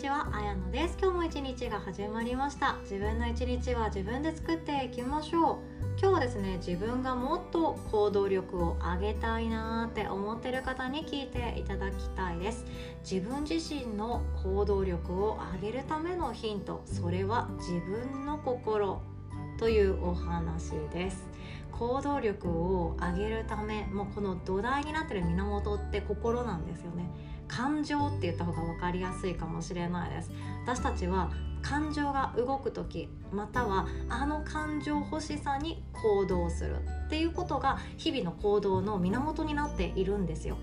ちは、あやのです。今日も一日が始まりました。自分の一日は自分で作っていきましょう。今日はですね自分がもっと行動力を上げたいなーって思ってる方に聞いていただきたいです。自分自身の行動力を上げるためのヒントそれは自分の心というお話です。行動力を上げるためもうこの土台になってる源って心なんですよね。感情って言った方が分かりやすいかもしれないです。私たちは感情が動く時またはあの感情欲しさに行動するっていうことが日々の行動の源になっているんですよ。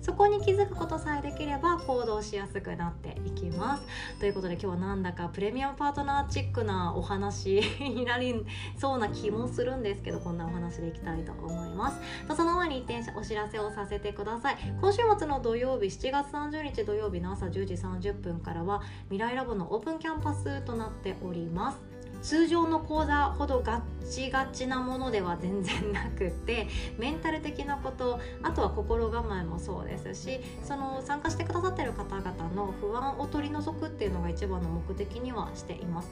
そこに気づくことさえできれば行動しやすくなっていきます。ということで今日はなんだかプレミアムパートナーチックなお話になりそうな気もするんですけどこんなお話でいきたいと思います。その前に一点お知らせをさせてください。今週末の土曜日7月30日土曜日の朝10時30分からは未来ラボのオープンキャンパスとなっております。通常の講座ほどガッチガチなものでは全然なくてメンタル的なことあとは心構えもそうですしその参加してくださってる方々の不安を取り除くっていうのが一番の目的にはしています。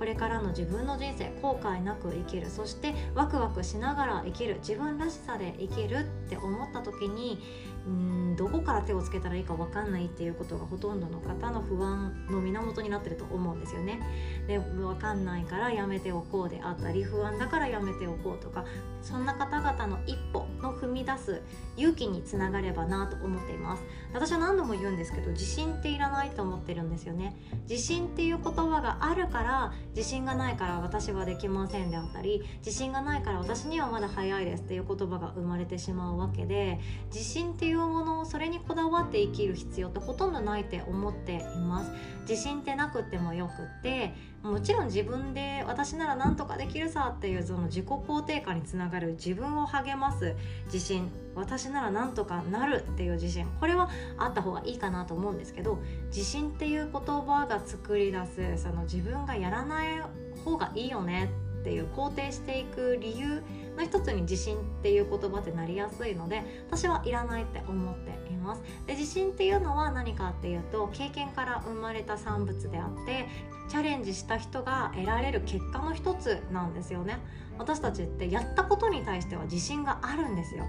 これからの自分の人生後悔なく生きるそしてワクワクしながら生きる自分らしさで生きるって思った時にうんどこから手をつけたらいいか分かんないっていうことがほとんどの方の不安の源になってると思うんですよね。で分かんないからやめておこうであったり不安だからやめておこうとかそんな方々の一歩の踏み出す勇気につながればなと思っています私は何度も言うんですけど自信っていらないと思ってるんですよね自信っていう言葉があるから自信がないから私はできませんであったり自信がないから私にはまだ早いですっていう言葉が生まれてしまうわけで自信っていううものをそれにこだわって生きる必要ってほとんどないって思っています。自信ってなくてもよくってもちろん自分で私なら何とかできるさっていうその自己肯定感につながる自分を励ます。自信。私なら何とかなるっていう自信。これはあった方がいいかなと思うんですけど自信っていう言葉が作り出すその自分がやらない方がいいよね。ってっていう肯定していく理由の一つに自信っていう言葉ってなりやすいので私はいらないって思っています。で自信っていうのは何かっていうと経験から生まれた産物であってチャレンジした人が得られる結果の一つなんですよね。私たちってやったことに対しては自信があるんですよ。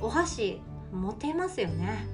お箸持てますよね、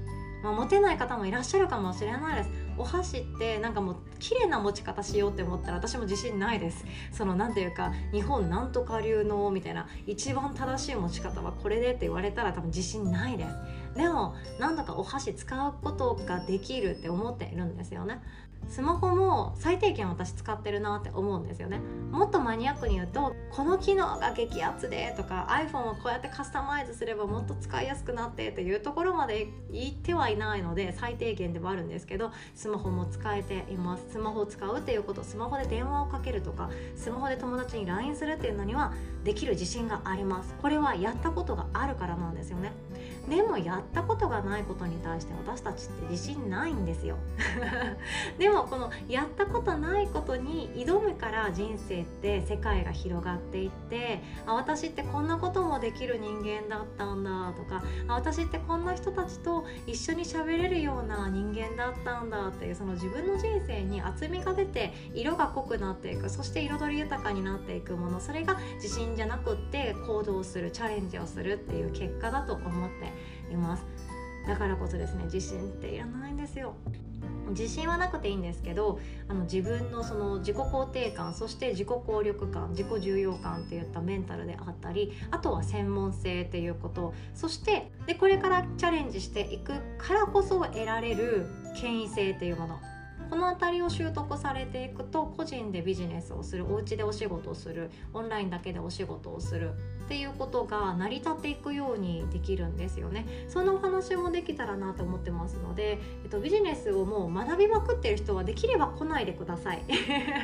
まあ、持てない方もいらっしゃるかもしれないです。お箸ってなんかもう綺麗な持ち方しようって思ったら私も自信ないです。その何ていうか日本なんとか流のみたいな一番正しい持ち方はこれでって言われたら多分自信ないです。でもなんだかお箸使うことができるって思っているんですよね。スマホも最低限私使ってるなって思うんですよね。もっとマニアックに言うとこの機能が激アツでとか iPhone をこうやってカスタマイズすればもっと使いやすくなってっていうところまで言ってはいないので最低限ではあるんですけどスマホも使えています。スマホを使うっていうことスマホで電話をかけるとかスマホで友達に LINE するっていうのにはできる自信があります。これはやったことがあるからなんですよね。でもやったことがないことに対して私たちって自信ないんですよ。でもこのやったことないことに挑むから人生って世界が広がっていってあ私ってこんなこともできる人間だったんだとかあ私ってこんな人たちと一緒に喋れるような人間だったんだっていうその自分の人生に厚みが出て色が濃くなっていくそして彩り豊かになっていくものそれが自信じゃなくって行動するチャレンジをするっていう結果だと思っています。だからこそですね自信っていらないんですよ。自信はなくていいんですけどあの自分のその自己肯定感そして自己効力感自己重要感っていったメンタルであったりあとは専門性っていうことそしてでこれからチャレンジしていくからこそ得られる権威性っていうもの。この辺りを習得されていくと個人でビジネスをするお家でお仕事をするオンラインだけでお仕事をするっていうことが成り立っていくようにできるんですよね。そんなお話もできたらなと思ってますので、えっと、ビジネスをもう学びまくってる人はできれば来ないでください。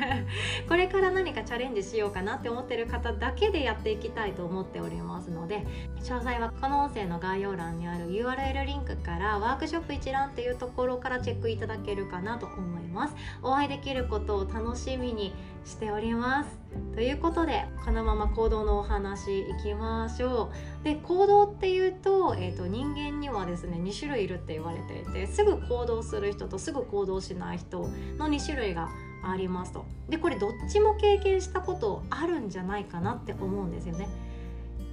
これから何かチャレンジしようかなって思ってる方だけでやっていきたいと思っておりますので詳細はこの音声の概要欄にある URL リンクからワークショップ一覧っていうところからチェックいただけるかなと思います。ます。お会いできることを楽しみにしております。ということでこのまま行動のお話いきましょう。で行動っていうと,、えーと、人間にはですね2種類いるって言われていてすぐ行動する人とすぐ行動しない人の2種類がありますと。でこれどっちも経験したことあるんじゃないかなって思うんですよね。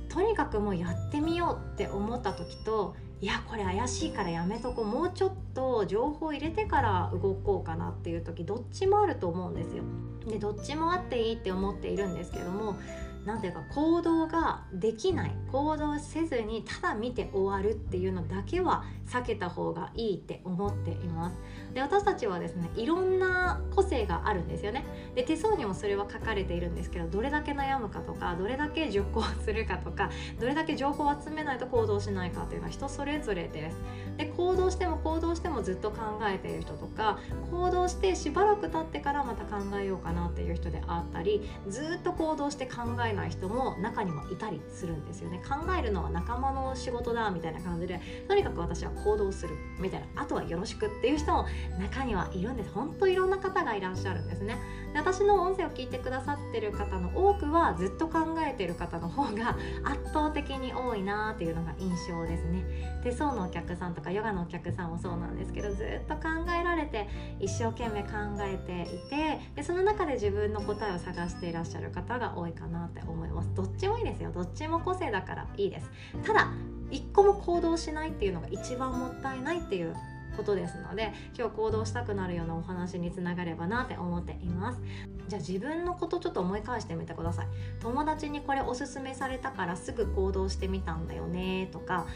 とにかくもうやってみようって思った時といやこれ怪しいからやめとこうもうちょっと情報入れてから動こうかなっていう時どっちもあると思うんですよ。でどっちもあっていいって思っているんですけども何ていうか行動ができない行動せずにただ見て終わるっていうのだけは避けた方がいいって思っています。で私たちはですねいろんな個性があるんですよね。で手相にもそれは書かれているんですけどどれだけ悩むかとかどれだけ熟考するかとかどれだけ情報を集めないと行動しないかっていうのは人それぞれです。で行動しても行動してもずっと考えている人とか行動してしばらく経ってからまた考えようかなっていう人であったりずっと行動して考えない人も中にはいたりするんですよね。考えるのは仲間の仕事だみたいな感じでとにかく私は行動するみたいな。あとはよろしくっていう人も中にはいるんです。本当いろんな方がいらっしゃるんですね。で私の音声を聞いてくださってる方の多くはずっと考えてる方の方が圧倒的に多いなっていうのが印象ですね。手相のお客さんとかヨガのお客さんもそうなんですけどずっと考えられて一生懸命考えていてでその中で自分の答えを探していらっしゃる方が多いかなって思います。どっちもいいですよ。どっちも個性だからいいです。ただ一個も行動しないっていうのが一番もったいないっていうことですので今日行動したくなるようなお話につながればなって思っています。じゃあ自分のことちょっと思い返してみてください。友達にこれおすすめされたからすぐ行動してみたんだよねとか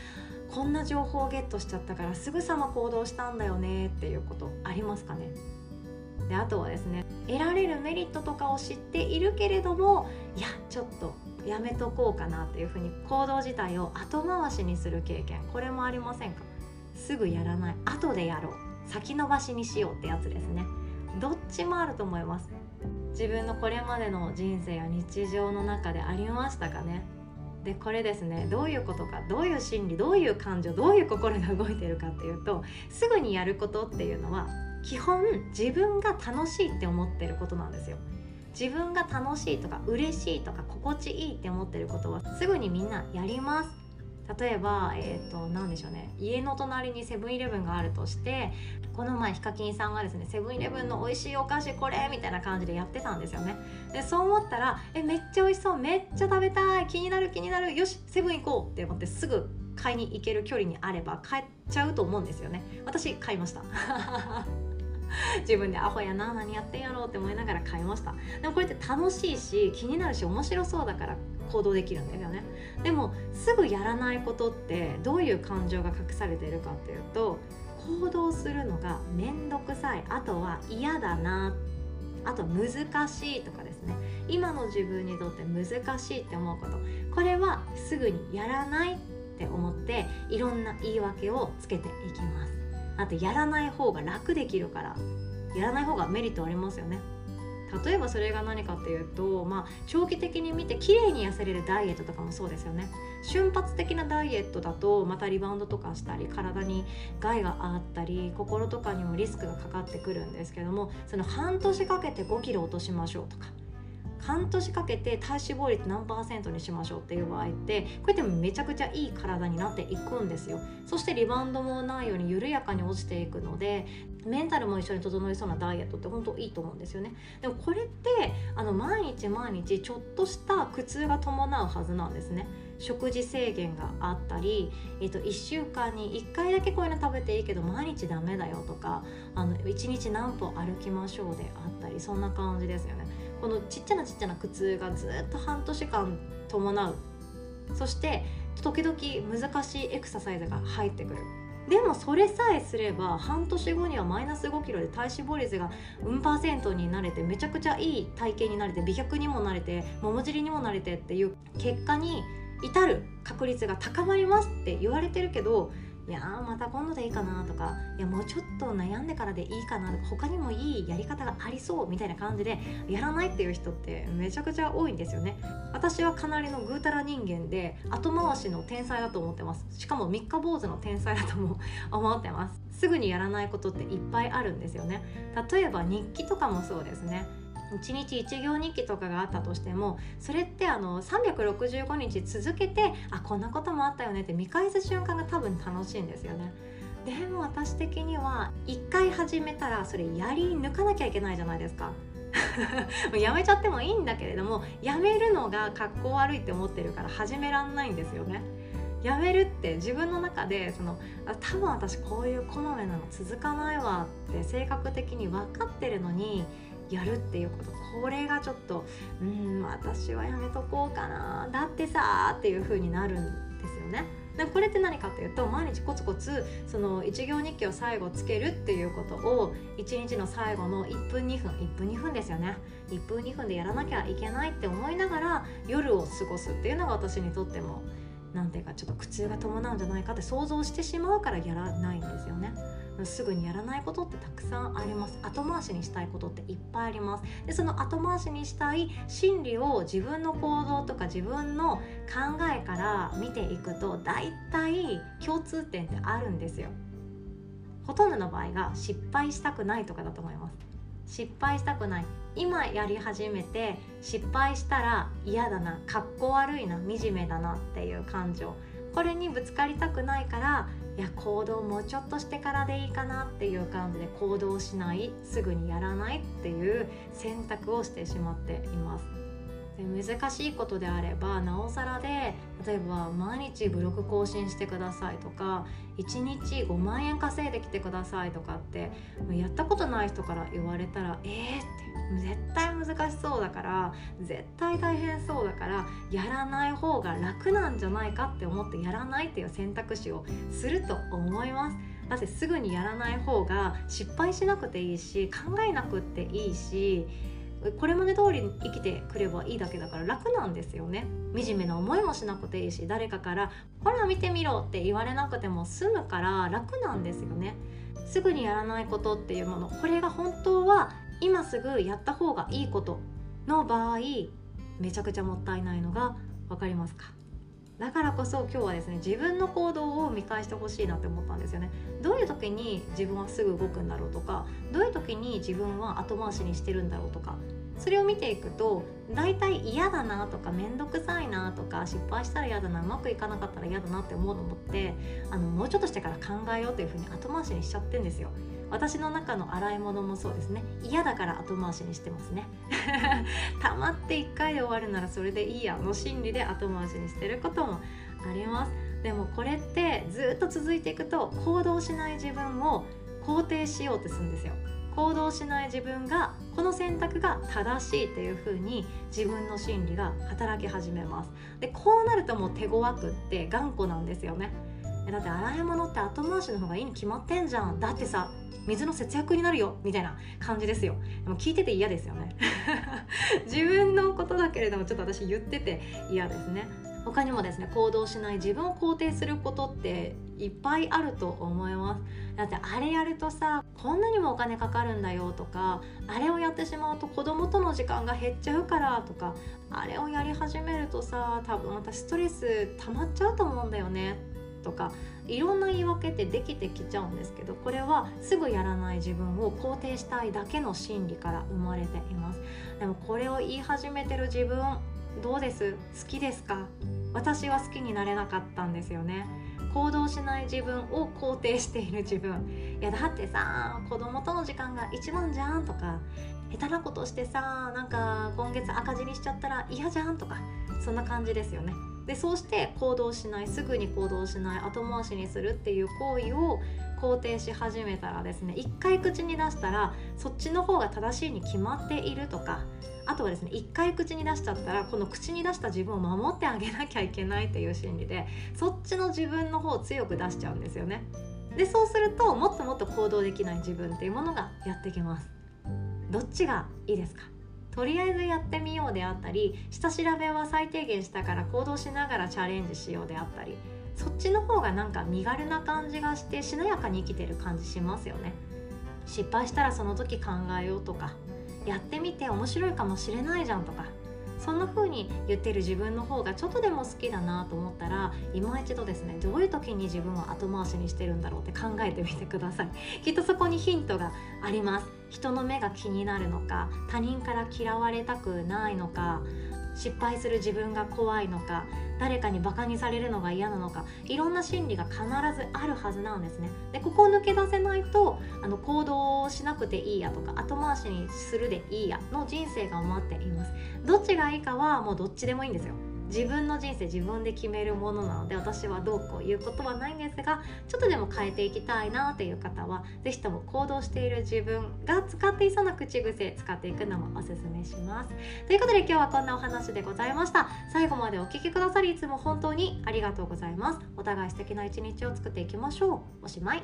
こんな情報をゲットしちゃったからすぐさま行動したんだよねっていうことありますかね？であとはですね得られるメリットとかを知っているけれどもいやちょっとやめとこうかなっていうふうに行動自体を後回しにする経験これもありませんか？すぐやらない。後でやろう。先延ばしにしようってやつですね。どっちもあると思います。自分のこれまでの人生や日常の中でありましたかね？でこれですねどういうことかどういう心理どういう感情どういう心が動いてるかっていうとすぐにやることっていうのは基本自分が楽しいって思ってることなんですよ。自分が楽しいとか嬉しいとか心地いいって思ってることはすぐにみんなやります。例えば、えーと、何でしょうね。家の隣にセブンイレブンがあるとしてこの前ヒカキンさんがですねセブンイレブンの美味しいお菓子これみたいな感じでやってたんですよね。でそう思ったらえめっちゃ美味しそう。めっちゃ食べたい。気になる気になる。よしセブン行こうって思ってすぐ買いに行ける距離にあれば買っちゃうと思うんですよね。私買いました。自分でアホやな何やってんやろうって思いながら買いました。でもこれって楽しいし気になるし面白そうだから行動できるんですよね。でもすぐやらないことってどういう感情が隠されているかっていうと行動するのが面倒くさい。あとは嫌だな。あと難しいとかですね。今の自分にとって難しいって思うこと。これはすぐにやらないって思っていろんな言い訳をつけていきます。あとやらない方が楽できるからやらない方がメリットありますよね。例えばそれが何かっていうと、まあ、長期的に見て綺麗に痩せれるダイエットとかもそうですよね。瞬発的なダイエットだとまたリバウンドとかしたり体に害があったり心とかにもリスクがかかってくるんですけどもその半年かけて5キロ落としましょうとか半年かけて体脂肪率何パーセントにしましょうっていう場合ってこうやってめちゃくちゃいい体になっていくんですよ。そしてリバウンドもないように緩やかに落ちていくのでメンタルも一緒に整いそうなダイエットって本当いいと思うんですよね。でもこれってあの毎日毎日ちょっとした苦痛が伴うはずなんですね。食事制限があったり、えー、と1週間に1回だけこういうの食べていいけど毎日ダメだよとかあの1日何歩歩きましょうであったりそんな感じですよね。このちっちゃなちっちゃな苦痛がずっと半年間伴う。そして時々難しいエクササイズが入ってくる。でもそれさえすれば半年後にはマイナス5キロで体脂肪率がうんパーセントになれてめちゃくちゃいい体型になれて美脚にもなれて桃尻にもなれてっていう結果に至る確率が高まりますって言われてるけどいやまた今度でいいかなとかいやもうちょっと悩んでからでいいかなとか他にもいいやり方がありそうみたいな感じでやらないっていう人ってめちゃくちゃ多いんですよね。私はかなりのぐうたら人間で後回しの天才だと思ってます。しかも三日坊主の天才だとも 思ってます。すぐにやらないことっていっぱいあるんですよね。例えば日記とかもそうですね。1日1行日記とかがあったとしてもそれってあの365日続けてあこんなこともあったよねって見返す瞬間が多分楽しいんですよね。でも私的には1回始めたらそれやり抜かなきゃいけないじゃないですか。やめちゃってもいいんだけれどもやめるのが格好悪いって思ってるから始めらんないんですよね。やめるって自分の中でそのあ多分私こういうこまめなの続かないわって性格的に分かってるのにやるっていうこと。これがちょっとうん私はやめとこうかな。だってさっていう風になるんですよね。でこれって何かっていうと毎日コツコツその一行日記を最後つけるっていうことを1日の最後の1分2分1分2分ですよね。1分2分でやらなきゃいけないって思いながら夜を過ごすっていうのが私にとっても何ていうかちょっと苦痛が伴うんじゃないかって想像してしまうからやらないんですよね。すぐにやらないことってたくさんあります。後回しにしたいことっていっぱいあります。でその後回しにしたい心理を自分の行動とか自分の考えから見ていくと大体共通点ってあるんですよ。ほとんどの場合が失敗したくないとかだと思います。失敗したくない。今やり始めて失敗したら嫌だな。かっこ悪いな。惨めだなっていう感情。これにぶつかりたくないからいや行動もうちょっとしてからでいいかなっていう感じで行動しない？すぐにやらない？っていう選択をしてしまっています。で難しいことであればなおさらで例えば毎日ブログ更新してくださいとか1日5万円稼いできてくださいとかってやったことない人から言われたらえーって絶対難しそうだから絶対大変そうだからやらない方が楽なんじゃないかって思ってやらないっていう選択肢をすると思います。だってすぐにやらない方が失敗しなくていいし考えなくていいしこれまで通り生きてくればいいだけだから楽なんですよね。惨めな思いもしなくていいし誰かから「ほら見てみろ」って言われなくても済むから楽なんですよね。すぐにやらないことっていうものこれが本当は今すぐやった方がいいことの場合めちゃくちゃもったいないのが分かりますか？だからこそ今日はですね自分の行動を見返してほしいなって思ったんですよね。どういう時に自分はすぐ動くんだろうとかどういう時に自分は後回しにしてるんだろうとかそれを見ていくと大体嫌だなとか面倒くさいなとか失敗したら嫌だなうまくいかなかったら嫌だなって思うのもってあのもうちょっとしてから考えようというふうに後回しにしちゃってんですよ。私の中の洗い物もそうですね。嫌だから後回しにしてますね。溜まって1回で終わるならそれでいいやの心理で後回しにしてることもあります。でもこれってずっと続いていくと行動しない自分を肯定しようとするんですよ。行動しない自分がこの選択が正しいっていう風に自分の心理が働き始めます。でこうなるともう手強くって頑固なんですよね。だって洗い物って後回しの方がいいに決まってんじゃんだってさ水の節約になるよみたいな感じですよ。でも聞いてて嫌ですよね。自分のことだけれどもちょっと私言ってて嫌ですね。他にもですね行動しない自分を肯定することっていっぱいあると思います。だってあれやるとさこんなにもお金かかるんだよとかあれをやってしまうと子供との時間が減っちゃうからとかあれをやり始めるとさ多分私ストレス溜まっちゃうと思うんだよね。とかいろんな言い訳ってできてきちゃうんですけどこれはすぐやらない自分を肯定したいだけの心理から生まれています。でもこれを言い始めてる自分どうです？好きですか？私は好きになれなかったんですよね。行動しない自分を肯定している自分。いやだってさ子供との時間が一番じゃんとか下手なことしてさなんか今月赤字にしちゃったら嫌じゃんとかそんな感じですよね。でそうして行動しないすぐに行動しない後回しにするっていう行為を肯定し始めたらですね一回口に出したらそっちの方が正しいに決まっているとかあとはですね一回口に出しちゃったらこの口に出した自分を守ってあげなきゃいけないっていう心理でそっちの自分の方を強く出しちゃうんですよね。でそうするともっともっと行動できない自分っていうものがやってきます。どっちがいいですか？とりあえずやってみようであったり下調べは最低限したから行動しながらチャレンジしようであったりそっちの方がなんか身軽な感じがしてしなやかに生きてる感じしますよね。失敗したらその時考えようとかやってみて面白いかもしれないじゃんとかそんな風に言ってる自分の方がちょっとでも好きだなと思ったら今一度ですねどういう時に自分を後回しにしてるんだろうって考えてみてください。きっとそこにヒントがあります。人の目が気になるのか他人から嫌われたくないのか失敗する自分が怖いのか誰かにバカにされるのが嫌なのかいろんな心理が必ずあるはずなんですね。でここを抜け出せないとあの行動しなくていいやとか後回しにするでいいやの人生が待っています。どっちがいいかはもうどっちでもいいんですよ。自分の人生自分で決めるものなので私はどうこう言うことはないんですがちょっとでも変えていきたいなという方は是非とも行動している自分が使っていそうな口癖使っていくのもおすすめします。ということで今日はこんなお話でございました。最後までお聴きくださりいつも本当にありがとうございます。お互い素敵な一日を作っていきましょう。おしまい。